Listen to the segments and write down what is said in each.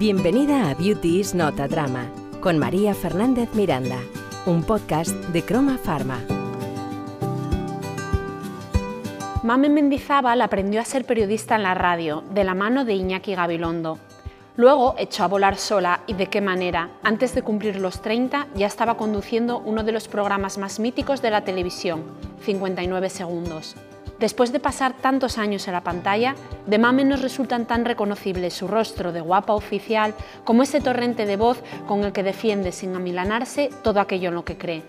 Bienvenida a Beauty is Not a Drama con María Fernández Miranda, un podcast de Croma Pharma. Mame Mendizábal aprendió a ser periodista en la radio, de la mano de Iñaki Gabilondo. Luego echó a volar sola y de qué manera. Antes de cumplir los 30 ya estaba conduciendo uno de los programas más míticos de la televisión, 59 segundos. Después de pasar tantos años en la pantalla, de Mame nos resultan tan reconocibles su rostro de guapa oficial como ese torrente de voz con el que defiende sin amilanarse todo aquello en lo que cree.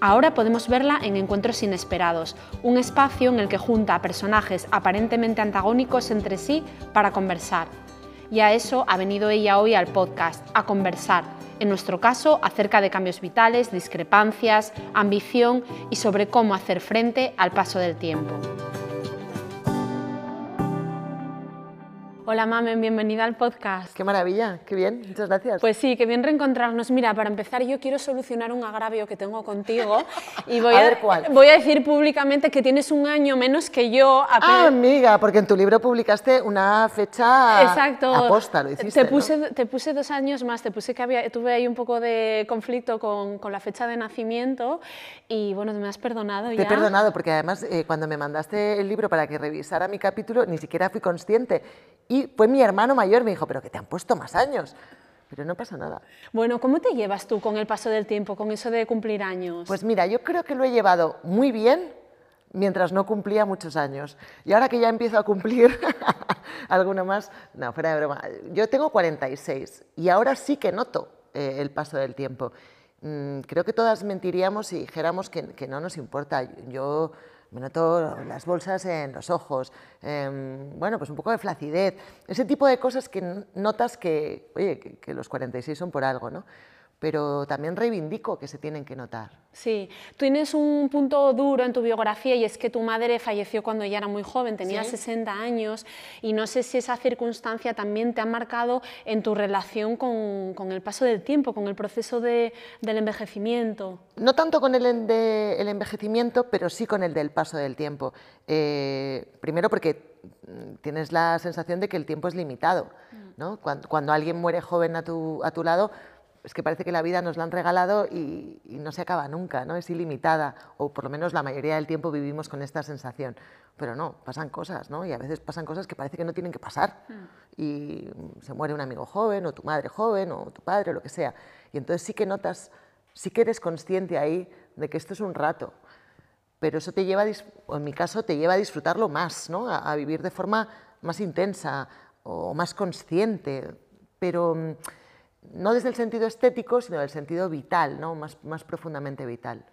Ahora podemos verla en Encuentros Inesperados, un espacio en el que junta a personajes aparentemente antagónicos entre sí para conversar. Y a eso ha venido ella hoy al podcast, a conversar, en nuestro caso acerca de cambios vitales, discrepancias, ambición y sobre cómo hacer frente al paso del tiempo. Hola Mamen, bienvenida al podcast. Qué maravilla, qué bien, muchas gracias. Pues sí, qué bien reencontrarnos. Mira, para empezar yo quiero solucionar un agravio que tengo contigo y voy A a, ver, ¿cuál? voy a decir públicamente que tienes un año menos que yo. Ah, amiga, porque en tu libro publicaste una fecha Exacto. aposta, lo hiciste, te, ¿no? puse, te puse dos años más, te puse que había, tuve ahí un poco de conflicto con, con la fecha de nacimiento y bueno, me has perdonado Te ya. he perdonado porque además eh, cuando me mandaste el libro para que revisara mi capítulo ni siquiera fui consciente y fue mi hermano mayor me dijo, pero que te han puesto más años. Pero no pasa nada. Bueno, ¿cómo te llevas tú con el paso del tiempo, con eso de cumplir años? Pues mira, yo creo que lo he llevado muy bien mientras no cumplía muchos años. Y ahora que ya empiezo a cumplir alguno más, no, fuera de broma. Yo tengo 46 y ahora sí que noto eh, el paso del tiempo. Mm, creo que todas mentiríamos si dijéramos que, que no nos importa. Yo me noto las bolsas en los ojos, em, bueno, pues un poco de flacidez, ese tipo de cosas que notas que, oye, que, que los 46 son por algo, ¿no? Pero también reivindico que se tienen que notar. Sí, tú tienes un punto duro en tu biografía y es que tu madre falleció cuando ella era muy joven, tenía Sí. 60 años y no sé si esa circunstancia también te ha marcado en tu relación con, con el paso del tiempo, con el proceso de- del envejecimiento. No tanto con el, en- de- el envejecimiento, pero sí con el del paso del tiempo. Eh, primero porque mm, tienes la sensación de que el tiempo es limitado. ¿no? Cuando, cuando alguien muere joven a tu, a tu lado, es que parece que la vida nos la han regalado y, y no se acaba nunca, ¿no? es ilimitada, o por lo menos la mayoría del tiempo vivimos con esta sensación. Pero no, pasan cosas, ¿no? y a veces pasan cosas que parece que no tienen que pasar. Y mm, se muere un amigo joven, o tu madre joven, o tu padre, o lo que sea. Y entonces sí que notas sí que eres consciente ahí de que esto es un rato, pero eso te lleva, o en mi caso, te lleva a disfrutarlo más, ¿no? a, a vivir de forma más intensa o más consciente, pero mm, no desde el sentido estético, sino del sentido vital, ¿no? más, más profundamente vital.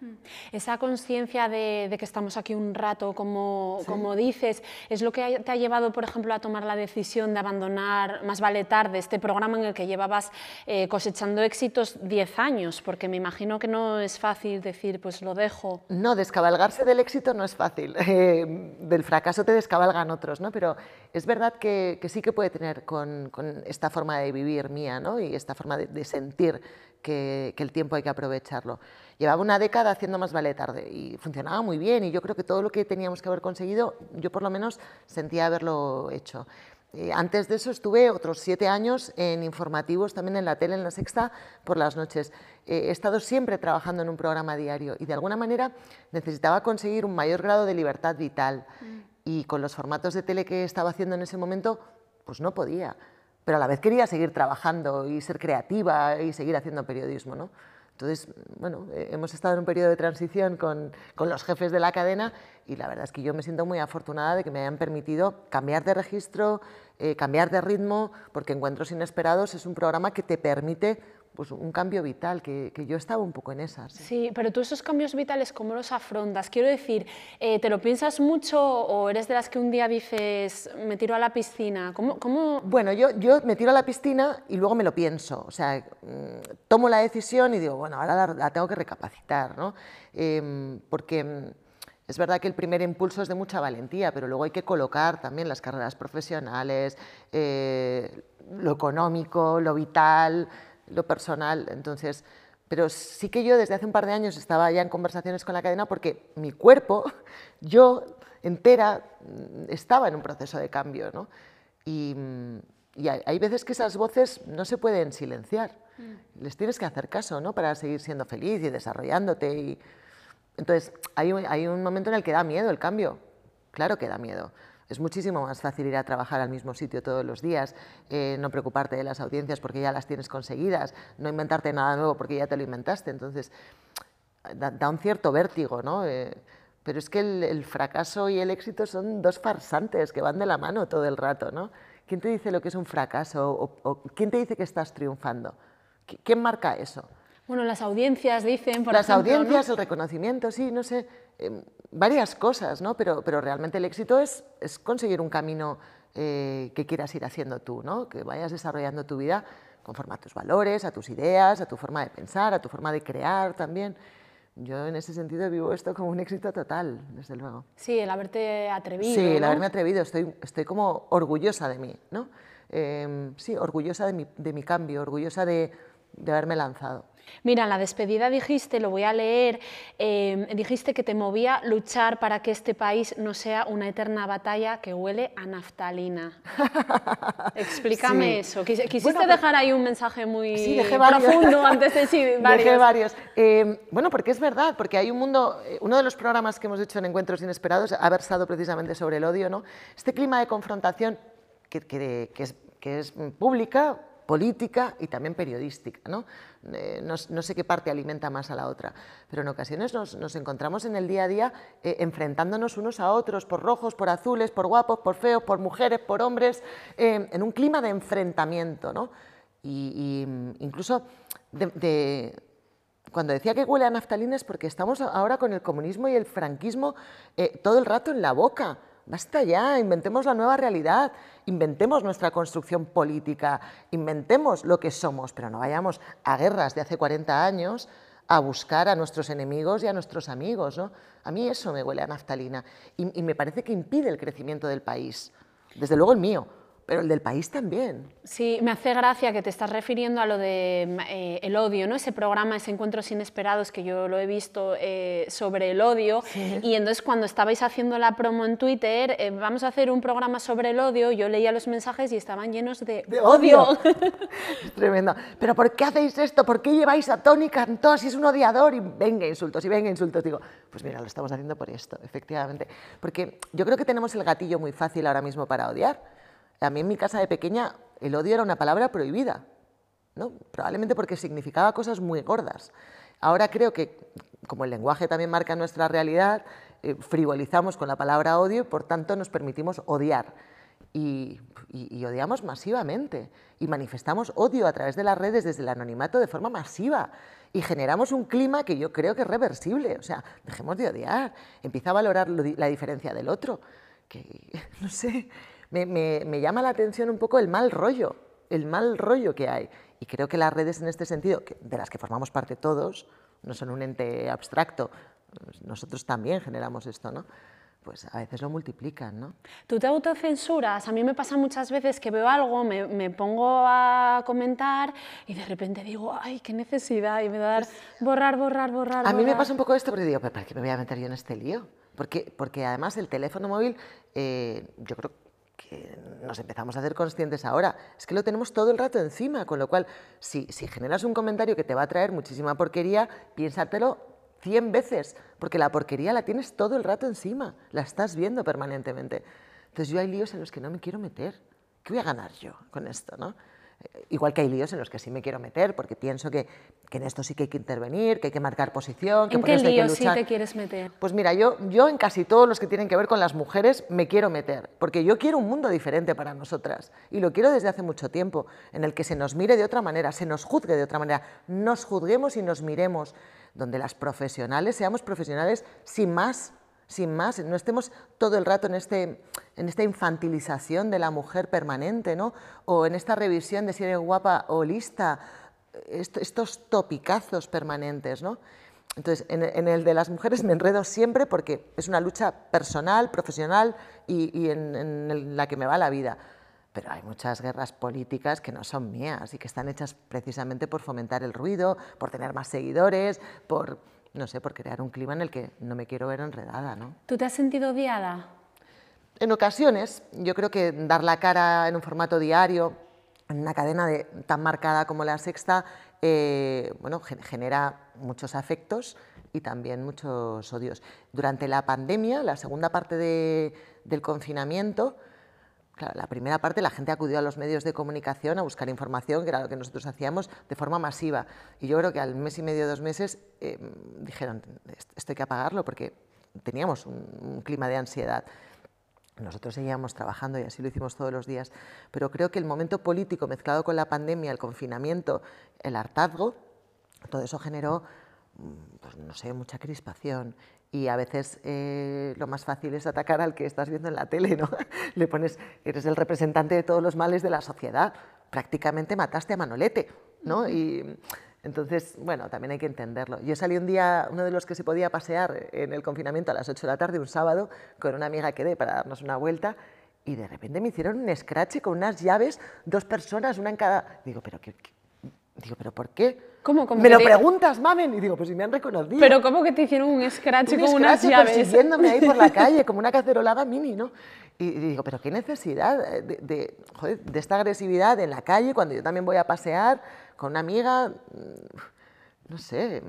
Esa conciencia de, de que estamos aquí un rato, como, como dices, es lo que te ha llevado, por ejemplo, a tomar la decisión de abandonar Más vale tarde, este programa en el que llevabas eh, cosechando éxitos 10 años, porque me imagino que no es fácil decir, pues lo dejo. No, descabalgarse del éxito no es fácil. Eh, del fracaso te descabalgan otros, ¿no? Pero es verdad que, que sí que puede tener con, con esta forma de vivir mía, ¿no? Y esta forma de, de sentir que, que el tiempo hay que aprovecharlo. Llevaba una década haciendo más vale tarde y funcionaba muy bien y yo creo que todo lo que teníamos que haber conseguido, yo por lo menos sentía haberlo hecho. Eh, antes de eso estuve otros siete años en informativos, también en la tele, en la sexta, por las noches. Eh, he estado siempre trabajando en un programa diario y de alguna manera necesitaba conseguir un mayor grado de libertad vital. Y con los formatos de tele que estaba haciendo en ese momento, pues no podía. Pero a la vez quería seguir trabajando y ser creativa y seguir haciendo periodismo. ¿no? Entonces, bueno, eh, hemos estado en un periodo de transición con, con los jefes de la cadena y la verdad es que yo me siento muy afortunada de que me hayan permitido cambiar de registro, eh, cambiar de ritmo, porque Encuentros Inesperados es un programa que te permite pues, un cambio vital, que, que yo estaba un poco en esas. Sí, pero tú esos cambios vitales, ¿cómo los afrontas? Quiero decir, eh, ¿te lo piensas mucho o eres de las que un día dices, me tiro a la piscina? ¿Cómo, cómo... Bueno, yo, yo me tiro a la piscina y luego me lo pienso. O sea, mm, tomo la decisión y digo, bueno, ahora la, la tengo que recapacitar, ¿no? Em, porque mm, es verdad que el primer impulso es de mucha valentía, pero luego hay que colocar también las carreras profesionales, eh, lo económico, lo vital, lo personal. Entonces, pero sí que yo desde hace un par de años estaba ya en conversaciones con la cadena porque mi cuerpo, yo entera, mm, estaba en un proceso de cambio, ¿no? Y, mm, y hay, veces que esas voces no se pueden silenciar. Mm. Les tienes que hacer caso, ¿no? Para seguir siendo feliz y desarrollándote. Y... Entonces, hay un, hay un momento en el que da miedo el cambio. Claro que da miedo. Es muchísimo más fácil ir a trabajar al mismo sitio todos los días, eh, no preocuparte de las audiencias porque ya las tienes conseguidas, no inventarte nada nuevo porque ya te lo inventaste. Entonces, da, un cierto vértigo, ¿no? Eh, pero es que el, fracaso y el éxito son dos farsantes que van de la mano todo el rato, ¿no? ¿Quién te dice lo que es un fracaso o, quién te dice que estás triunfando? ¿Quién marca eso? Bueno, las audiencias dicen, por Las audiencias, el reconocimiento, sí, no sé, em, varias cosas, ¿no? Pero, pero realmente el éxito es, es conseguir un camino eh, que quieras ir haciendo tú, ¿no? Que vayas desarrollando tu vida conforme a tus valores, a tus ideas, a tu forma de pensar, a tu forma de crear también. Yo en ese sentido vivo esto como un éxito total, desde luego. Sí, el haberte atrevido. Sí, el haberme atrevido, estoy, estoy como orgullosa de mí, ¿no? Em, sí, orgullosa de mi, de mi cambio, orgullosa de, de haberme lanzado. Mira, en la despedida dijiste, lo voy a leer, em, dijiste que te movía luchar para que este país no sea una eterna batalla que huele a naftalina. Explícame eso. Quisiste dejar ahí un mensaje muy profundo antes de decir varios. Dejé varios. Em, bueno, porque es verdad, porque hay un mundo, eh, uno de los programas que hemos hecho en Encuentros Inesperados ha versado precisamente sobre el odio, ¿no? Este clima de confrontación que, que, es, que es pública, política y también periodística. ¿no? Eh, no, sé qué parte alimenta más a la otra, pero en ocasiones nos, encontramos en el día a día eh, enfrentándonos unos a otros por rojos, por azules, por guapos, por feos, por mujeres, por hombres, eh, en un clima de enfrentamiento. ¿no? Y, incluso cuando decía que huele a naftalina es porque estamos ahora con el comunismo y el franquismo todo el rato en la boca. Basta ya, inventemos la nueva realidad, inventemos nuestra construcción política, inventemos lo que somos, pero no vayamos a guerras de hace 40 años a buscar a nuestros enemigos y a nuestros amigos. ¿no? A mí eso me huele a naftalina y, y me parece que impide el crecimiento del país, desde luego el mío pero el del país también. Sí, me hace gracia que te estás refiriendo a lo de eh, el odio, ¿no? Ese programa, ese Encuentros Inesperados que yo lo he visto eh, sobre el odio. Y entonces cuando estabais haciendo la promo en Twitter, eh, vamos a hacer un programa sobre el odio, yo leía los mensajes y estaban llenos de, odio. es tremendo. Pero ¿por qué hacéis esto? ¿Por qué lleváis a Tony Cantó si es un odiador? Y venga insultos, y venga insultos. Digo, pues mira, lo estamos haciendo por esto, efectivamente. Porque yo creo que tenemos el gatillo muy fácil ahora mismo para odiar a mí en mi casa de pequeña el odio era una palabra prohibida, ¿no? probablemente porque significaba cosas muy gordas. Ahora creo que, como el lenguaje también marca nuestra realidad, eh, frivolizamos con la palabra odio y por tanto nos permitimos odiar. Y, odiamos masivamente y manifestamos odio a través de las redes desde el anonimato de forma masiva y generamos un clima que yo creo que es reversible. O sea, dejemos de odiar, empieza a valorar la diferencia del otro, que no sé, me, llama la atención un poco el mal rollo, el mal rollo que hay. Y creo que las redes en este sentido, de las que formamos parte todos, no son un ente abstracto, nosotros también generamos esto, ¿no? pues a veces lo multiplican, ¿no? ¿Tú te autocensuras? A mí me pasa muchas veces que veo algo, me, pongo a comentar y de repente digo, ay, qué necesidad, y me da dar pues borrar, borrar, borrar. A mí me pasa un poco esto porque digo, ¿para qué me voy a meter yo en este lío? Porque, porque además el teléfono móvil, eh, yo creo que nos empezamos a hacer conscientes ahora, es que lo tenemos todo el rato encima, con lo cual, si, si generas un comentario que te va a traer muchísima porquería, piénsatelo 100 veces, porque la porquería la tienes todo el rato encima, la estás viendo permanentemente. Entonces yo hay líos en los que no me quiero meter. ¿Qué voy a ganar yo con esto? ¿no? Igual que hay líos en los que sí me quiero meter, porque pienso que, que, en esto sí que hay que intervenir, que hay que marcar posición, que ¿En por qué líos sí te quieres meter? Pues mira, yo, yo en casi todos los que tienen que ver con las mujeres me quiero meter, porque yo quiero un mundo diferente para nosotras, y lo quiero desde hace mucho tiempo, en el que se nos mire de otra manera, se nos juzgue de otra manera, nos juzguemos y nos miremos, donde las profesionales seamos profesionales sin más sin más, no estemos todo el rato en, este, en esta infantilización de la mujer permanente, ¿no? o en esta revisión de si eres guapa o lista, estos topicazos permanentes. ¿no? Entonces, en, el de las mujeres me enredo siempre porque es una lucha personal, profesional y, en, en la que me va la vida. Pero hay muchas guerras políticas que no son mías y que están hechas precisamente por fomentar el ruido, por tener más seguidores, por no sé, por crear un clima en el que no me quiero ver enredada, ¿no? ¿Tú te has sentido odiada? En ocasiones, yo creo que dar la cara en un formato diario en una cadena de, tan marcada como la sexta, eh, bueno, genera muchos afectos y también muchos odios. Durante la pandemia, la segunda parte del confinamiento, la primera parte la gente acudió a los medios de comunicación a buscar información, que era lo que nosotros hacíamos, de forma masiva. Y yo creo que al mes y medio, dos meses, eh, dijeron, esto hay que apagarlo porque teníamos un, clima de ansiedad. Nosotros seguíamos trabajando y así lo hicimos todos los días, pero creo que el momento político mezclado con la pandemia, el confinamiento, el hartazgo, todo eso generó, mm, pues, no sé, mucha crispación y a veces eh, lo más fácil es atacar al que estás viendo en la tele, ¿no? Le pones, eres el representante de todos los males de la sociedad, prácticamente mataste a Manolete, ¿no? Y entonces, bueno, también hay que entenderlo. Yo salí un día, uno de los que se podía pasear en el confinamiento a las 8 de la tarde, un sábado, con una amiga que dé para darnos una vuelta, y de repente me hicieron un scratch con unas llaves, dos personas, una en cada... Digo, pero qué, Digo, ¿pero por qué? ¿Cómo, me lo preguntas, mamen. Y digo, pues si me han reconocido. Pero ¿cómo que te hicieron un scratch con unas llaves? persiguiéndome ahí por la calle, como una cacerolada mini, ¿no? Y, digo, ¿pero qué necesidad de, de, joder, de, esta agresividad en la calle cuando yo también voy a pasear con una amiga? Mm, no sé,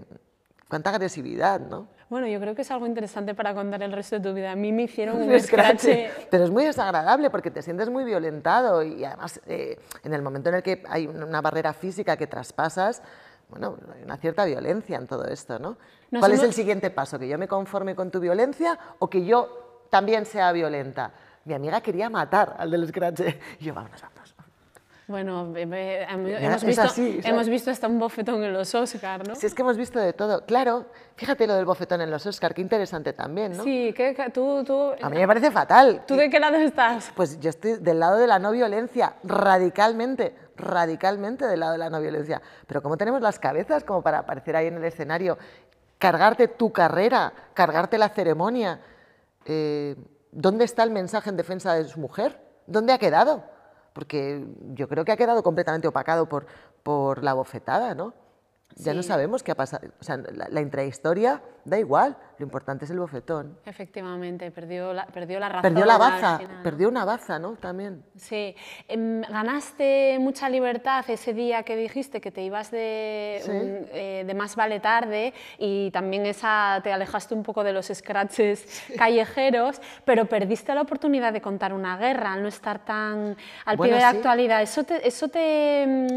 cuánta agresividad, ¿no? Bueno, yo creo que es algo interesante para contar el resto de tu vida. A mí me hicieron un scratch. Pero es muy desagradable porque te sientes muy violentado y además eh, en el momento en el que hay una barrera física que traspasas, bueno, hay una cierta violencia en todo esto, ¿no? ¿Cuál es el siguiente paso? ¿Que yo me conforme con tu violencia o que yo también sea violenta? Mi amiga quería matar al del scratch. Y yo, vámonos, vámonos. Bueno, hemos, visto, hemos visto hasta un bofetón en los Oscar, ¿no? Sí, es que hemos visto de todo. Claro, fíjate lo del bofetón en los Oscar, qué interesante también, ¿no? Sí, que, tú, tú... A mí me parece fatal. ¿Tú de qué lado estás? Pues yo estoy del lado de la no violencia, radicalmente, radicalmente del lado de la no violencia. Pero ¿cómo tenemos las cabezas como para aparecer ahí en el escenario, cargarte tu carrera, cargarte la ceremonia? Eh, ¿Dónde está el mensaje en defensa de su mujer? ¿Dónde ha quedado? Porque yo creo que ha quedado completamente opacado por, por la bofetada, ¿no? Ya no sabemos qué ha pasado. O sea, la, intrahistoria da igual, lo importante es el bofetón. Efectivamente, perdió la, perdió la razón. Perdió la baza, perdió una baza, ¿no? También. Sí. Em, ganaste mucha libertad ese día que dijiste que te ibas de, eh, de más vale tarde y también esa, te alejaste un poco de los scratches callejeros, pero perdiste la oportunidad de contar una guerra al no estar tan al pie de la actualidad. ¿Eso te, eso te, em,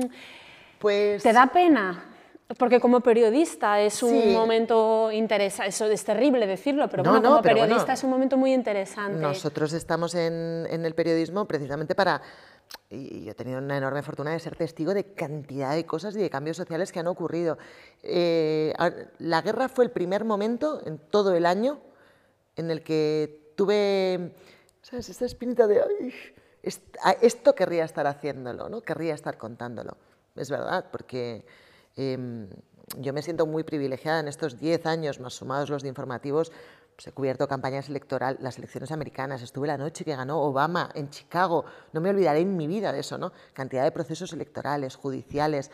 pues... te da pena? Porque como periodista es un momento interesante, eso es terrible decirlo, pero como periodista es un momento muy interesante. Nosotros estamos en, el periodismo precisamente para, y yo he tenido una enorme fortuna de ser testigo de cantidad de cosas y de cambios sociales que han ocurrido. Eh, la guerra fue el primer momento en todo el año en el que tuve, ¿sabes? Esta espinita de, esto querría estar haciéndolo, ¿no? Querría estar contándolo. Es verdad, porque Em, yo me siento muy privilegiada en estos 10 años, más sumados los de informativos, pues he cubierto campañas electorales, las elecciones americanas, estuve la noche que ganó Obama en Chicago, no me olvidaré en mi vida de eso, ¿no? Cantidad de procesos electorales, judiciales,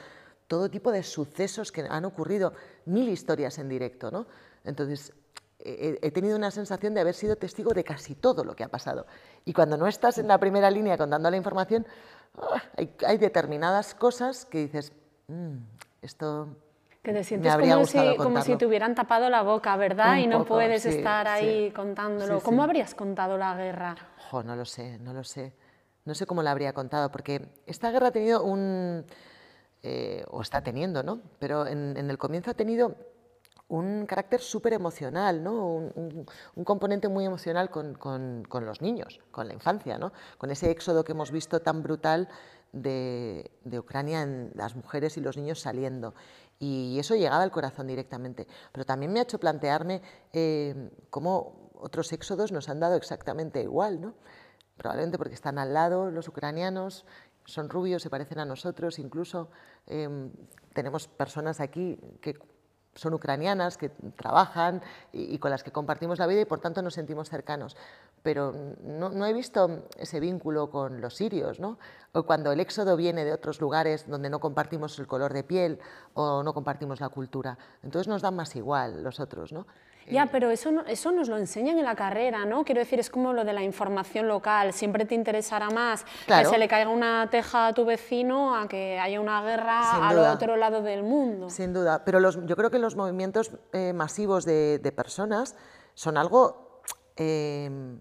todo tipo de sucesos que han ocurrido, mil historias en directo, ¿no? Entonces, he, tenido una sensación de haber sido testigo de casi todo lo que ha pasado. Y cuando no estás en la primera línea contando la información, ¡ah! hay, determinadas cosas que dices, mm, esto que te sientes como, si, como si, te hubieran tapado la boca, ¿verdad? y no puedes estar ahí contándolo. ¿Cómo habrías contado la guerra? no lo sé, no lo sé. No sé cómo la habría contado, porque esta guerra ha tenido un... Eh, o está teniendo, ¿no? Pero en, el comienzo ha tenido un carácter súper emocional, ¿no? Un, componente muy emocional con, con, con, los niños, con la infancia, ¿no? Con ese éxodo que hemos visto tan brutal de, Ucrania en las mujeres y los niños saliendo. Y eso llegaba al corazón directamente. Pero también me ha hecho plantearme eh, cómo otros éxodos nos han dado exactamente igual, ¿no? Probablemente porque están al lado los ucranianos, son rubios, se parecen a nosotros, incluso em, tenemos personas aquí que son ucranianas, que trabajan y, con las que compartimos la vida y por tanto nos sentimos cercanos. Pero no, he visto ese vínculo con los sirios, ¿no? O cuando el éxodo viene de otros lugares donde no compartimos el color de piel o no compartimos la cultura. Entonces nos dan más igual los otros, ¿no? Ya, pero eso, no, eso nos lo enseñan en la carrera, ¿no? Quiero decir, es como lo de la información local. Siempre te interesará más que se le caiga una teja a tu vecino a que haya una guerra al otro lado del mundo. Sin duda, pero los, yo creo que los movimientos eh, masivos de, personas son algo eh,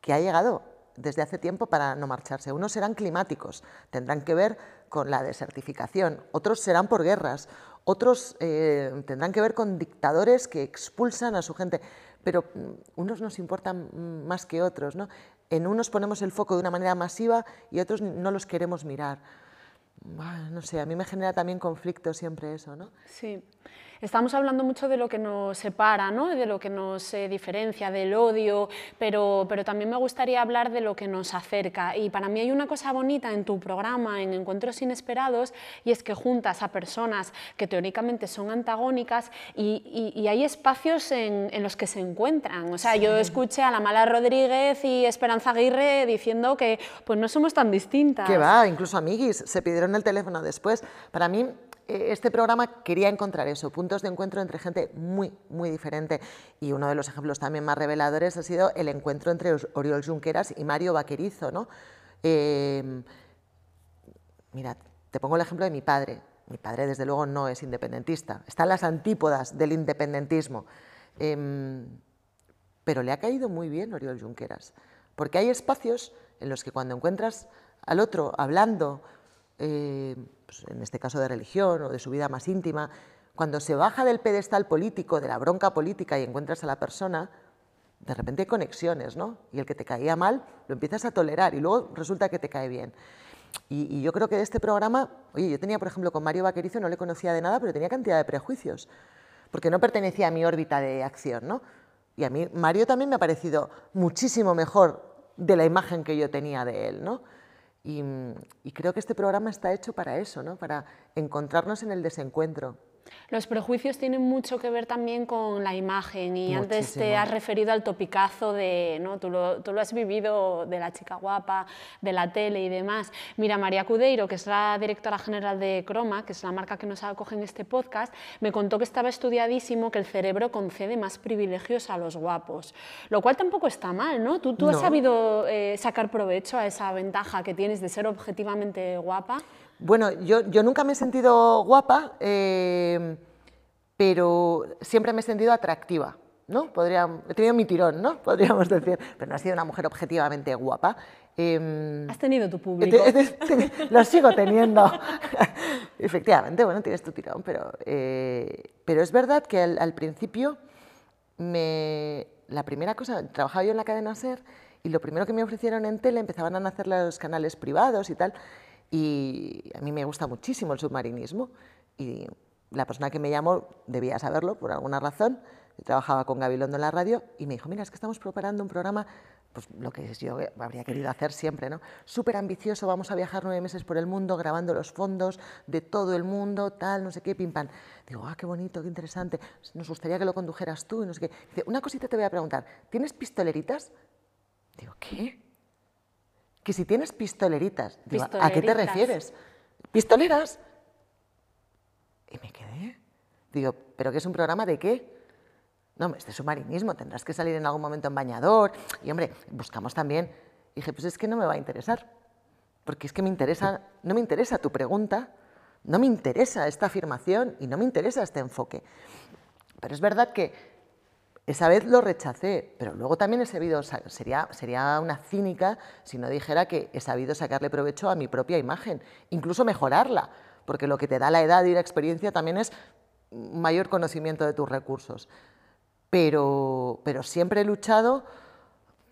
que ha llegado desde hace tiempo para no marcharse. Unos serán climáticos, tendrán que ver con la desertificación, otros serán por guerras, otros eh, tendrán que ver con dictadores que expulsan a su gente, pero mm, unos nos importan más que otros. ¿no? En unos ponemos el foco de una manera masiva y otros no los queremos mirar. no sé, a mí me genera también conflicto siempre eso, ¿no? Sí. Estamos hablando mucho de lo que nos separa, ¿no? de lo que nos eh, diferencia, del odio, pero, pero también me gustaría hablar de lo que nos acerca. Y para mí hay una cosa bonita en tu programa, en Encuentros Inesperados, y es que juntas a personas que teóricamente son antagónicas y, y, hay espacios en, en, los que se encuentran. O sea, yo escuché a la Mala Rodríguez y Esperanza Aguirre diciendo que pues no somos tan distintas. Que va, incluso amiguis, se pidieron el teléfono después. Para mí este programa quería encontrar eso, puntos de encuentro entre gente muy, muy diferente. Y uno de los ejemplos también más reveladores ha sido el encuentro entre Oriol Junqueras y Mario Vaquerizo. ¿no? Em, mira, te pongo el ejemplo de mi padre. Mi padre, desde luego, no es independentista. Está en las antípodas del independentismo. Em, pero le ha caído muy bien Oriol Junqueras. Porque hay espacios en los que cuando encuentras al otro hablando eh, pues, en este caso de religión o de su vida más íntima, cuando se baja del pedestal político, de la bronca política y encuentras a la persona, de repente hay conexiones, ¿no? Y el que te caía mal lo empiezas a tolerar y luego resulta que te cae bien. Y, yo creo que de este programa, oye, yo tenía, por ejemplo, con Mario Vaquerizo, no le conocía de nada, pero tenía cantidad de prejuicios, porque no pertenecía a mi órbita de acción, ¿no? Y a mí Mario también me ha parecido muchísimo mejor de la imagen que yo tenía de él, ¿no? Y, creo que este programa está hecho para eso, ¿no? para encontrarnos en el desencuentro. Los prejuicios tienen mucho que ver también con la imagen y antes te has referido al topicazo de, ¿no? Tú lo, tú, lo, has vivido de la chica guapa, de la tele y demás. Mira, María Cudeiro, que es la directora general de Croma, que es la marca que nos acoge en este podcast, me contó que estaba estudiadísimo que el cerebro concede más privilegios a los guapos, lo cual tampoco está mal, ¿no? Tú, tú has sabido eh, sacar provecho a esa ventaja que tienes de ser objetivamente guapa. Bueno, yo, yo nunca me he sentido guapa, eh, pero siempre me he sentido atractiva. ¿no? Podría, he tenido mi tirón, ¿no? podríamos decir, pero no he sido una mujer objetivamente guapa. Em, Has tenido tu público. lo sigo teniendo. Efectivamente, bueno, tienes tu tirón, pero, eh, pero es verdad que al, principio me, la primera cosa, trabajaba yo en la cadena SER y lo primero que me ofrecieron en tele empezaban a nacer los canales privados y tal, y a mí me gusta muchísimo el submarinismo y la persona que me llamó debía saberlo por alguna razón. Trabajaba con Gabilondo en la radio y me dijo, mira, es que estamos preparando un programa, pues lo que yo habría querido hacer siempre, ¿no? Súper ambicioso, vamos a viajar nueve meses por el mundo grabando los fondos de todo el mundo, tal, no sé qué, pim pam. Digo, ah, qué bonito, qué interesante, nos gustaría que lo condujeras tú y no sé qué. Dice, una cosita te voy a preguntar, ¿tienes pistoleritas? Digo, ¿qué? Que si tienes pistoleritas, ¿a qué te refieres? ¿Pistoleras? Y me quedé. Digo, ¿pero qué es un programa de qué? No, este es submarinismo, tendrás que salir en algún momento en bañador. Y hombre, buscamos también. Y dije, pues es que no me va a interesar. Porque es que me interesa, no me interesa tu pregunta, no me interesa esta afirmación y no me interesa este enfoque. Pero es verdad que esa vez lo rechacé, pero luego también he sabido, sería, sería una cínica si no dijera que he sabido sacarle provecho a mi propia imagen, incluso mejorarla, porque lo que te da la edad y la experiencia también es mayor conocimiento de tus recursos. Pero, pero siempre he luchado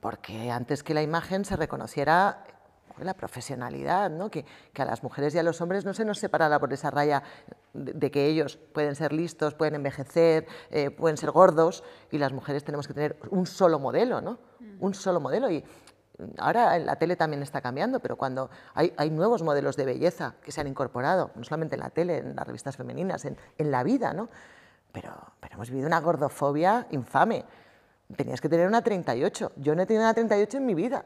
porque antes que la imagen se reconociera la profesionalidad, ¿no? que, a las mujeres y a los hombres no se nos separara por esa raya de, que ellos pueden ser listos, pueden envejecer, eh, pueden ser gordos, y las mujeres tenemos que tener un solo modelo, ¿no? un solo modelo. Y ahora en la tele también está cambiando, pero cuando hay, nuevos modelos de belleza que se han incorporado, no solamente en la tele, en las revistas femeninas, en, la vida, ¿no? pero, pero hemos vivido una gordofobia infame. Tenías que tener una 38. Yo no he tenido una 38 en mi vida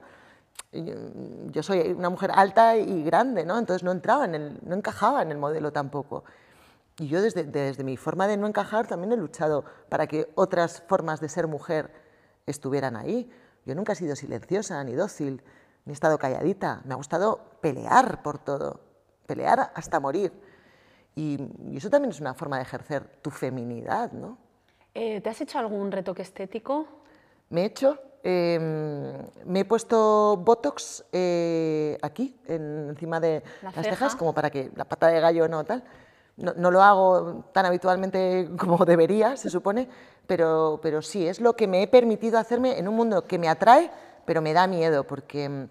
yo soy una mujer alta y grande, ¿no? entonces no entraba, en el, no encajaba en el modelo tampoco. y yo desde, desde mi forma de no encajar también he luchado para que otras formas de ser mujer estuvieran ahí. Yo nunca he sido silenciosa ni dócil, ni he estado calladita. Me ha gustado pelear por todo, pelear hasta morir. Y, eso también es una forma de ejercer tu feminidad, ¿no? Eh, ¿Te has hecho algún retoque estético? Me he hecho, em, me he puesto Botox eh, aquí, encima de las cejas, como para que la pata de gallo no tal. No, lo hago tan habitualmente como debería, se supone, pero, pero sí, es lo que me he permitido hacerme en un mundo que me atrae, pero me da miedo, porque mm,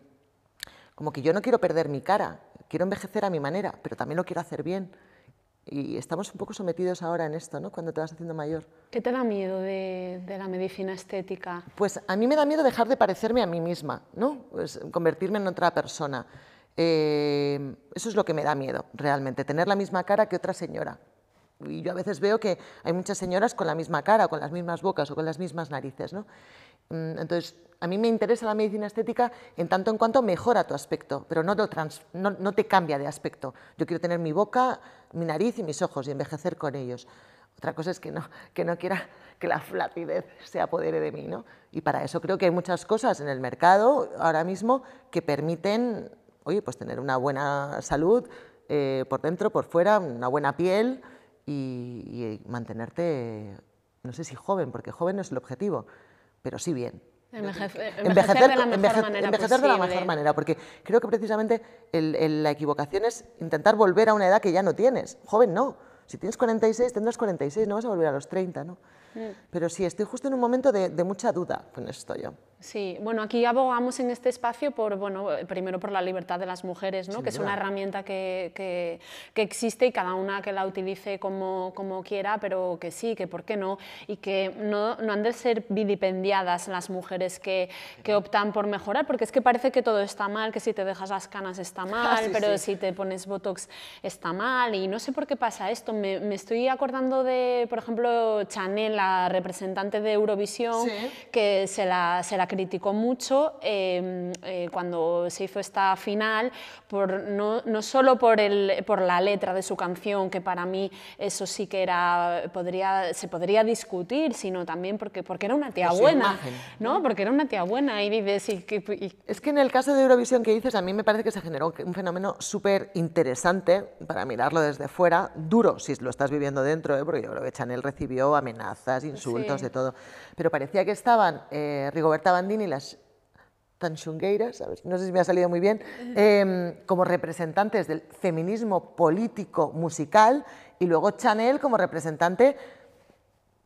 como que yo no quiero perder mi cara, quiero envejecer a mi manera, pero también lo quiero hacer bien. Y estamos un poco sometidos ahora en esto, ¿no? Cuando te vas haciendo mayor. ¿Qué te da miedo de, la medicina estética? Pues a mí me da miedo dejar de parecerme a mí misma, ¿no? Pues convertirme en otra persona. Eh, eso es lo que me da miedo, realmente, tener la misma cara que otra señora. Y yo a veces veo que hay muchas señoras con la misma cara, con las mismas bocas o con las mismas narices. ¿no? Mm, entonces, a mí me interesa la medicina estética en tanto en cuanto mejora tu aspecto, pero no, no, te cambia de aspecto. Yo quiero tener mi boca, mi nariz y mis ojos y envejecer con ellos. Otra cosa es que no, que no quiera que la flacidez se apodere de mí. ¿no? Y para eso creo que hay muchas cosas en el mercado ahora mismo que permiten oye, pues tener una buena salud eh, por dentro, por fuera, una buena piel y, mantenerte, no sé si joven, porque joven no es el objetivo, pero sí bien. envejecer, de la mejor manera envejecer de la mejor manera, porque creo que precisamente la equivocación es intentar volver a una edad que ya no tienes. Joven no. Si tienes 46, tendrás 46, no vas a volver a los 30, ¿no? Mm. Pero sí, estoy justo en un momento de, de mucha duda con esto yo. Sí, bueno, aquí abogamos en este espacio por, bueno, primero por la libertad de las mujeres, ¿no? que es una herramienta que, que, existe y cada una que la utilice como, como, quiera, pero que sí, que por qué no, y que no, no han de ser vilipendiadas las mujeres que, que, optan por mejorar, porque es que parece que todo está mal, que si te dejas las canas está mal, pero si te pones Botox está mal, y no sé por qué pasa esto. Me, me estoy acordando de, por ejemplo, Chanel, la representante de Eurovisión, que se la, se la criticó mucho em, eh, cuando se hizo esta final, por, no, no solo por, el, por la letra de su canción, que para mí eso sí que era, podría, se podría discutir, sino también porque, porque era una tía buena, ¿no? Porque era una tía buena y vives y, Es que en el caso de Eurovisión que dices, a mí me parece que se generó un fenómeno súper interesante para mirarlo desde fuera, duro si lo estás viviendo dentro, ¿eh? porque yo creo que Chanel recibió amenazas, insultos, de todo, pero parecía que estaban eh, Rigoberta Bandini, las Tanchungueiras, no sé si me ha salido muy bien, em, como representantes del feminismo político musical y luego Chanel como representante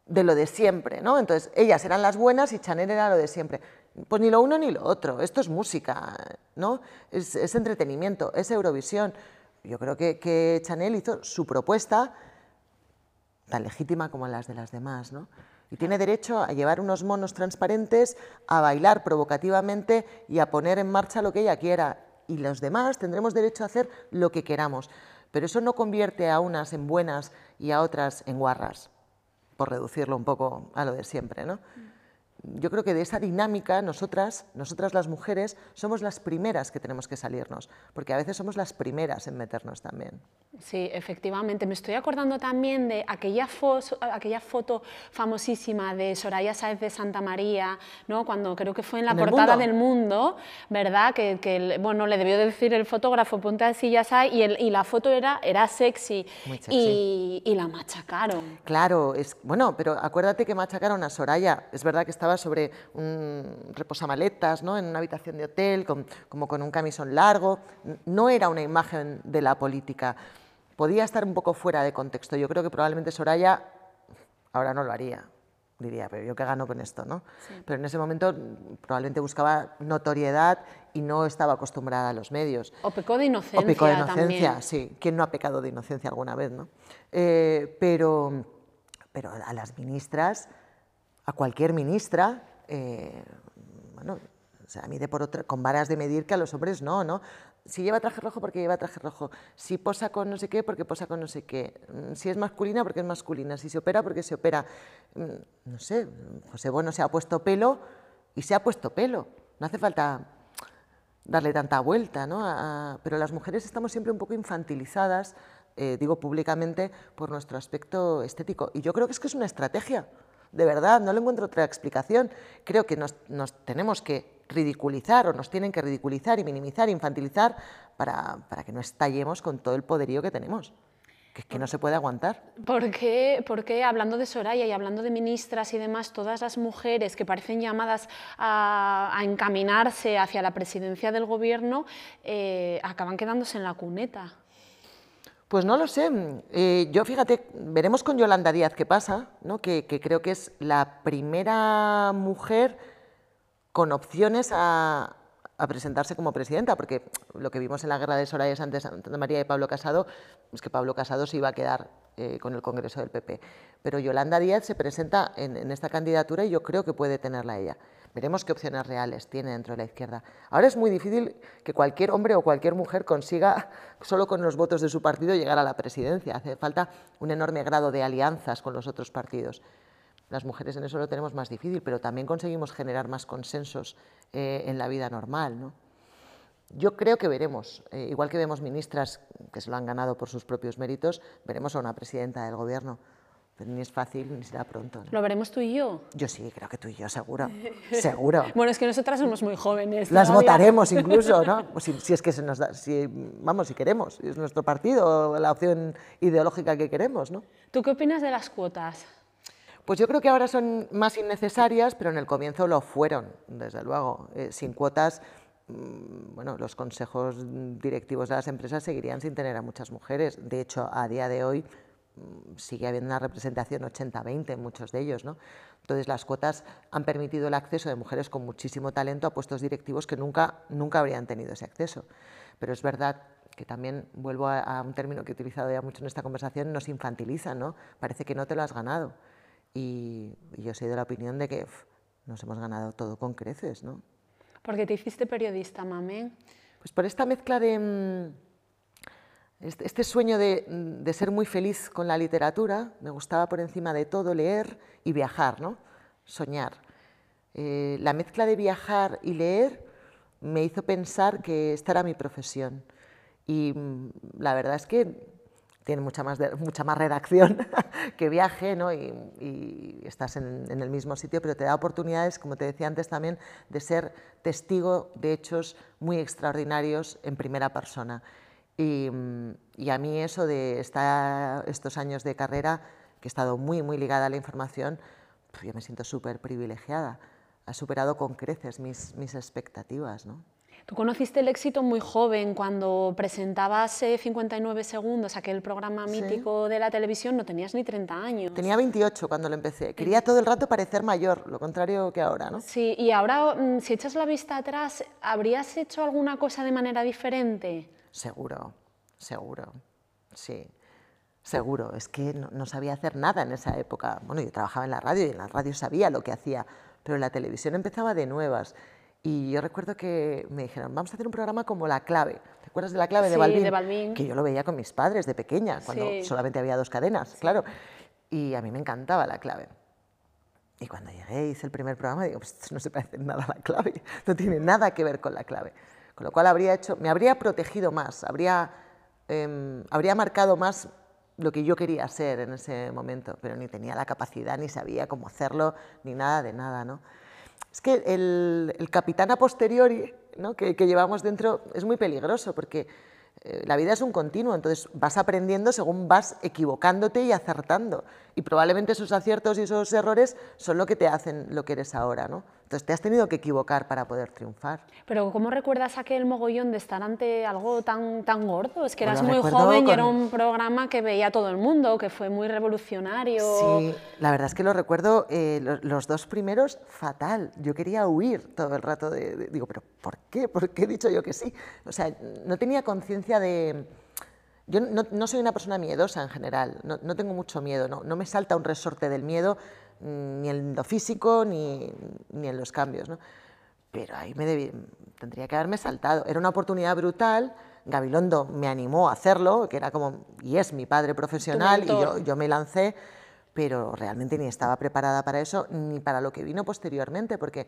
de lo de siempre, ¿no? Entonces, ellas eran las buenas y Chanel era lo de siempre. Pues ni lo uno ni lo otro, esto es música, ¿no? Es, entretenimiento, es Eurovisión. Yo creo que, que Chanel hizo su propuesta tan legítima como las de las demás, ¿no? Y tiene derecho a llevar unos monos transparentes, a bailar provocativamente y a poner en marcha lo que ella quiera. Y los demás tendremos derecho a hacer lo que queramos. Pero eso no convierte a unas en buenas y a otras en guarras, por reducirlo un poco a lo de siempre. ¿no? Yo creo que de esa dinámica nosotras, nosotras las mujeres, somos las primeras que tenemos que salirnos, porque a veces somos las primeras en meternos también. Sí, efectivamente. Me estoy acordando también de aquella, aquella foto famosísima de Soraya Sáez de Santa María, ¿no? cuando creo que fue en la portada del Mundo, ¿verdad? Que, bueno, le debió decir el fotógrafo, ponte así ya sabes, y, y la foto era, era sexy, Y, y la machacaron. Claro, es, bueno, pero acuérdate que machacaron a Soraya, es verdad que estaba sobre un reposamaletas, ¿no? en una habitación de hotel, como con un camisón largo. No era una imagen de la política. Podía estar un poco fuera de contexto. Yo creo que probablemente Soraya ahora no lo haría diría, pero yo qué gano con esto, ¿no? Pero en ese momento probablemente buscaba notoriedad y no estaba acostumbrada a los medios. O pecó de inocencia. O pecó de inocencia, sí. ¿Quién no ha pecado de inocencia alguna vez, no? Eh, pero, pero a las ministras a cualquier ministra, eh, bueno, o sea, mide por otra, con varas de medir que a los hombres no, ¿no? Si lleva traje rojo, porque lleva traje rojo. Si posa con no sé qué, porque posa con no sé qué. Mm, si es masculina, porque es masculina. Si se opera, porque se opera. Mm, no sé, José Bono se ha puesto pelo y se ha puesto pelo. No hace falta darle tanta vuelta, ¿no? pero las mujeres estamos siempre un poco infantilizadas eh, digo públicamente, por nuestro aspecto estético. Y yo creo que es que es una estrategia, de verdad, no le encuentro otra explicación. Creo que nos, tenemos que ridiculizar o nos tienen que ridiculizar y minimizar, infantilizar, para, para que no estallemos con todo el poderío que tenemos que, que no se puede aguantar. ¿Por qué, porque hablando de Soraya y hablando de ministras y demás, todas las mujeres que parecen llamadas a, encaminarse hacia la presidencia del gobierno eh, acaban quedándose en la cuneta? Pues no lo sé. Eh, yo fíjate, veremos con Yolanda Díaz qué pasa, ¿no? que, creo que es la primera mujer con opciones a, a presentarse como presidenta, porque lo que vimos en la guerra de Soraya Sánchez Santa María y Pablo Casado es que Pablo Casado se iba a quedar eh, con el Congreso del PP. Pero Yolanda Díaz se presenta en, esta candidatura y yo creo que puede tenerla ella. Veremos qué opciones reales tiene dentro de la izquierda. Ahora es muy difícil que cualquier hombre o cualquier mujer consiga, solo con los votos de su partido, llegar a la presidencia. Hace falta un enorme grado de alianzas con los otros partidos. Las mujeres en eso lo tenemos más difícil, pero también conseguimos generar más consensos eh, en la vida normal. ¿no? Yo creo que veremos, eh, igual que vemos ministras que se lo han ganado por sus propios méritos, veremos a una presidenta del gobierno. Pero ni es fácil ni será pronto. ¿Lo veremos tú y yo? Yo sí, creo que tú y yo, seguro. seguro. bueno, es que nosotras somos muy jóvenes. Las votaremos incluso, ¿no? Pues si, si, es que se nos da, si, vamos, si queremos, es nuestro partido, la opción ideológica que queremos, ¿no? ¿Tú qué opinas de las cuotas? Pues yo creo que ahora son más innecesarias, pero en el comienzo lo fueron, desde luego. Eh, sin cuotas, mm, bueno, los consejos directivos de las empresas seguirían sin tener a muchas mujeres. De hecho, a día de hoy sigue habiendo una representación 80-20 en muchos de ellos. ¿no? Entonces, las cuotas han permitido el acceso de mujeres con muchísimo talento a puestos directivos que nunca, nunca habrían tenido ese acceso. Pero es verdad que también, vuelvo a, a un término que he utilizado ya mucho en esta conversación, nos infantiliza, ¿no? Parece que no te lo has ganado. Y, yo soy de la opinión de que nos hemos ganado todo con creces, ¿no? ¿Por qué te hiciste periodista, mami? Pues por esta mezcla de... Mm, este, este, sueño de, ser muy feliz con la literatura, me gustaba por encima de todo leer y viajar, ¿no? Soñar. Eh, la mezcla de viajar y leer me hizo pensar que esta era mi profesión. Y mm, la verdad es que tiene mucha más, mucha más redacción que viaje ¿no? y, estás en, el mismo sitio, pero te da oportunidades, como te decía antes también, de ser testigo de hechos muy extraordinarios en primera persona. Y, a mí eso de estar estos años de carrera, que he estado muy, muy ligada a la información, pues yo me siento súper privilegiada. Ha superado con creces mis, mis expectativas. ¿no? Tú conociste el éxito muy joven, cuando presentabas 59 segundos, aquel programa mítico de la televisión, no tenías ni 30 años. Tenía 28 cuando lo empecé. Quería todo el rato parecer mayor, lo contrario que ahora, ¿no? Sí, y ahora, mm, si echas la vista atrás, ¿habrías hecho alguna cosa de manera diferente? Seguro, seguro, sí. Seguro, es que no, no, sabía hacer nada en esa época. Bueno, yo trabajaba en la radio y en la radio sabía lo que hacía, pero la televisión empezaba de nuevas y yo recuerdo que me dijeron, vamos a hacer un programa como La Clave. ¿Te acuerdas de La Clave de, Balvin? de Balvin? Que yo lo veía con mis padres de pequeña, cuando solamente había dos cadenas, claro. Y a mí me encantaba La Clave. Y cuando llegué hice el primer programa, digo, pues no se parece nada a La Clave, no tiene nada que ver con La Clave. Con lo cual habría hecho, me habría protegido más, habría, em, habría marcado más lo que yo quería ser en ese momento, pero ni tenía la capacidad, ni sabía cómo hacerlo, ni nada de nada, ¿no? Es que el, capitán a posteriori que, llevamos dentro es muy peligroso porque eh, la vida es un continuo, entonces vas aprendiendo según vas equivocándote y acertando. Y probablemente esos aciertos y esos errores son lo que te hacen lo que eres ahora. ¿no? Entonces te has tenido que equivocar para poder triunfar. Pero ¿cómo recuerdas aquel mogollón de estar ante algo tan, tan gordo? Es que eras muy joven y era un programa que veía todo el mundo, que fue muy revolucionario. Sí, la verdad es que lo recuerdo eh, los, dos primeros fatal. Yo quería huir todo el rato de, Digo, ¿pero por qué? ¿Por qué he dicho yo que sí? O sea, no tenía conciencia de... Yo no, soy una persona miedosa en general, no, no tengo mucho miedo, no, no me salta un resorte del miedo ni en lo físico ni, ni en los cambios. ¿no? Pero ahí me tendría que haberme saltado. Era una oportunidad brutal. Gabilondo me animó a hacerlo, que era como, y es mi padre profesional, y yo, yo me lancé, pero realmente ni estaba preparada para eso, ni para lo que vino posteriormente, porque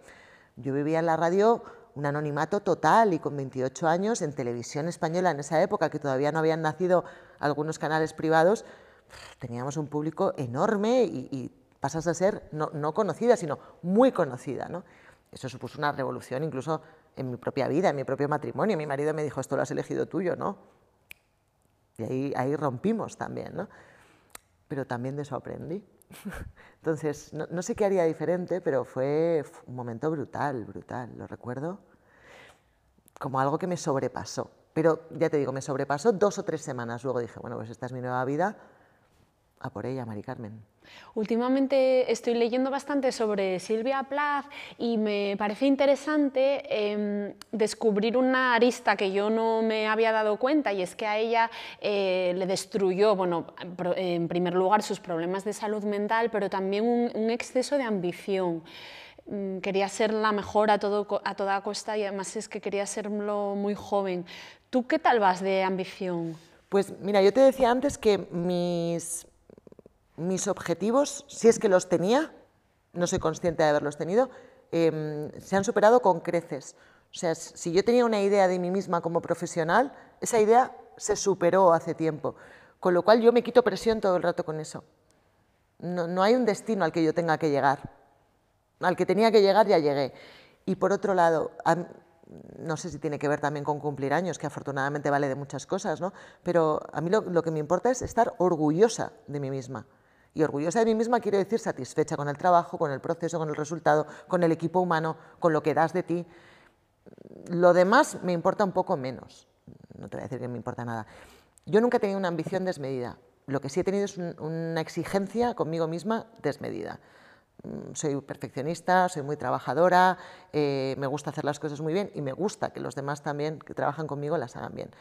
yo vivía en la radio un anonimato total y con 28 años en televisión española en esa época, que todavía no habían nacido algunos canales privados, teníamos un público enorme y, pasas a ser no, conocida, sino muy conocida. ¿no? Eso supuso una revolución incluso en mi propia vida, en mi propio matrimonio. Mi marido me dijo, esto lo has elegido tuyo, ¿no? Y ahí, ahí rompimos también, ¿no? Pero también de eso aprendí. Entonces, no, sé qué haría diferente, pero fue un momento brutal, brutal, lo recuerdo como algo que me sobrepasó. Pero ya te digo, me sobrepasó dos o tres semanas. Luego dije, bueno, pues esta es mi nueva vida, a por ella, Mari Carmen. Últimamente estoy leyendo bastante sobre Silvia Plath y me parece interesante em, descubrir una arista que yo no me había dado cuenta y es que a ella eh, le destruyó, bueno, en primer lugar sus problemas de salud mental, pero también un, exceso de ambición mm, quería ser la mejor a, todo, a toda costa y además es que quería serlo muy joven. ¿Tú qué tal vas de ambición? Pues mira, yo te decía antes que mis, mis objetivos, si es que los tenía, no soy consciente de haberlos tenido, em, se han superado con creces. O sea, si yo tenía una idea de mí misma como profesional, esa idea se superó hace tiempo. Con lo cual yo me quito presión todo el rato con eso. No, no hay un destino al que yo tenga que llegar. Al que tenía que llegar ya llegué. Y por otro lado, no sé si tiene que ver también con cumplir años, que afortunadamente vale de muchas cosas, ¿no? pero a mí lo que me importa es estar orgullosa de mí misma. Y orgullosa de mí misma quiere decir satisfecha con el trabajo, con el proceso, con el resultado, con el equipo humano, con lo que das de ti. Lo demás me importa un poco menos. No te voy a decir que me importa nada. Yo nunca he tenido una ambición desmedida. Lo que sí he tenido es una exigencia conmigo misma desmedida. Mm, soy perfeccionista, soy muy trabajadora, eh, me gusta hacer las cosas muy bien y me gusta que los demás también que trabajan conmigo las hagan bien.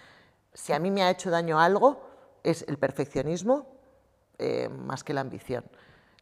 Si a mí me ha hecho daño algo, es el perfeccionismo eh, más que la ambición.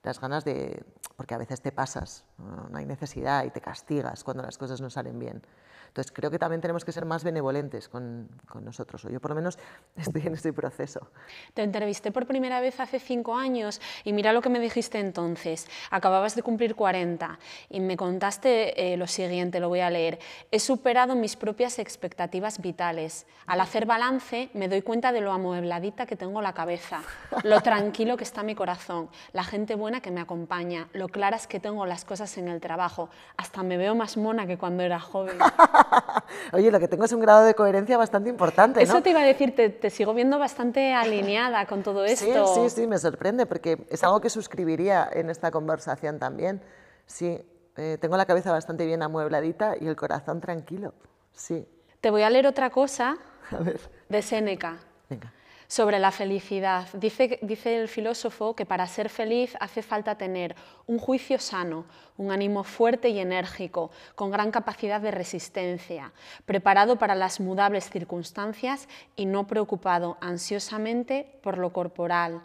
Las ganas de, porque a veces te pasas, no hay necesidad y te castigas cuando las cosas no salen bien. Entonces creo que también tenemos que ser más benevolentes con, con, nosotros, o yo por lo menos estoy en este proceso. Te entrevisté por primera vez hace cinco años y mira lo que me dijiste entonces. Acababas de cumplir 40 y me contaste eh, lo siguiente, lo voy a leer. He superado mis propias expectativas vitales. Al hacer balance me doy cuenta de lo amuebladita que tengo la cabeza, lo tranquilo que está mi corazón, la gente buena que me acompaña, lo claras que tengo las cosas en el trabajo. Hasta me veo más mona que cuando era joven. Oye, lo que tengo es un grado de coherencia bastante importante. Eso te iba a decir, te, sigo viendo bastante alineada con todo esto. Sí, sí, sí, me sorprende porque es algo que suscribiría en esta conversación también. Sí, eh, tengo la cabeza bastante bien amuebladita y el corazón tranquilo. Sí. Te voy a leer otra cosa de Séneca. Venga sobre la felicidad. Dice, dice el filósofo que para ser feliz hace falta tener un juicio sano, un ánimo fuerte y enérgico, con gran capacidad de resistencia, preparado para las mudables circunstancias y no preocupado ansiosamente por lo corporal.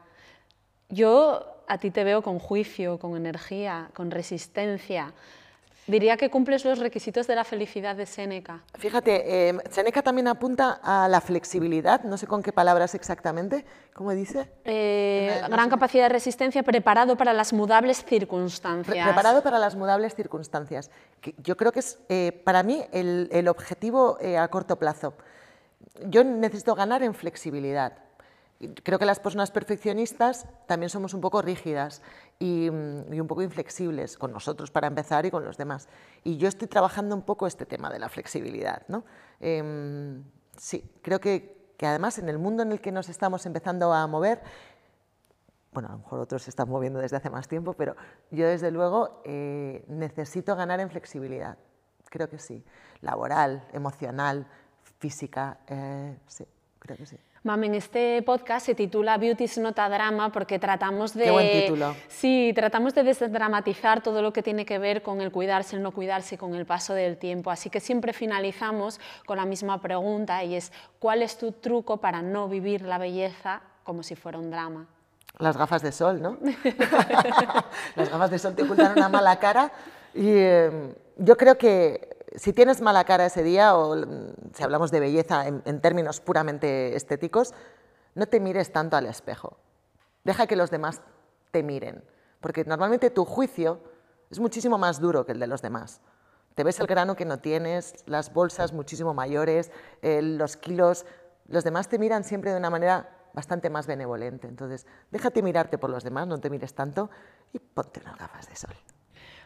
Yo a ti te veo con juicio, con energía, con resistencia. Diría que cumples los requisitos de la felicidad de Séneca. Fíjate, eh, Séneca también apunta a la flexibilidad, no sé con qué palabras exactamente, ¿cómo dice? Eh, gran capacidad de resistencia, preparado para las mudables circunstancias. preparado para las mudables circunstancias. Yo creo que es eh, para mí el, el objetivo a corto plazo. Yo necesito ganar en flexibilidad creo que las personas perfeccionistas también somos un poco rígidas y, un poco inflexibles con nosotros para empezar y con los demás. Y yo estoy trabajando un poco este tema de la flexibilidad. ¿no? Em, sí, creo que, que, además en el mundo en el que nos estamos empezando a mover, bueno, a lo mejor otros se están moviendo desde hace más tiempo, pero yo desde luego eh, necesito ganar en flexibilidad. Creo que sí. Laboral, emocional, física, eh, sí, creo que sí. Mamen, este podcast se titula Beauty's Not a Drama porque tratamos de... Qué buen título. Sí, tratamos de desdramatizar todo lo que tiene que ver con el cuidarse, el no cuidarse, con el paso del tiempo. Así que siempre finalizamos con la misma pregunta y es, ¿cuál es tu truco para no vivir la belleza como si fuera un drama? Las gafas de sol, ¿no? Las gafas de sol te ocultan una mala cara y eh, yo creo que si tienes mala cara ese día, o si hablamos de belleza en, términos puramente estéticos, no te mires tanto al espejo. Deja que los demás te miren, porque normalmente tu juicio es muchísimo más duro que el de los demás. Te ves el grano que no tienes, las bolsas muchísimo mayores, los kilos. Los demás te miran siempre de una manera bastante más benevolente. Entonces, déjate mirarte por los demás, no te mires tanto y ponte unas gafas de sol.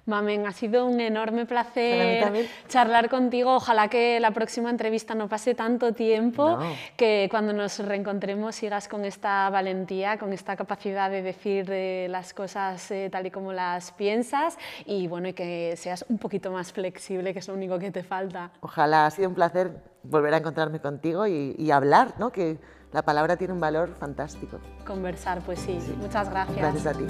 Mamen, ha sido un enorme placer charlar contigo. Ojalá que la próxima entrevista no pase tanto tiempo, que cuando nos reencontremos sigas con esta valentía, con esta capacidad de decir eh, las cosas eh, tal y como las piensas y bueno, y que seas un poquito más flexible, que es lo único que te falta. Ojalá, ha sido un placer volver a encontrarme contigo y, y hablar, ¿no? que la palabra tiene un valor fantástico. Conversar, pues sí. sí. Muchas gracias. Gracias a ti.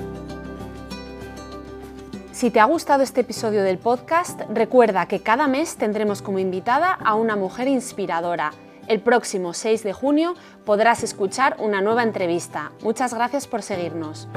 Si te ha gustado este episodio del podcast, recuerda que cada mes tendremos como invitada a una mujer inspiradora. El próximo 6 de junio podrás escuchar una nueva entrevista. Muchas gracias por seguirnos.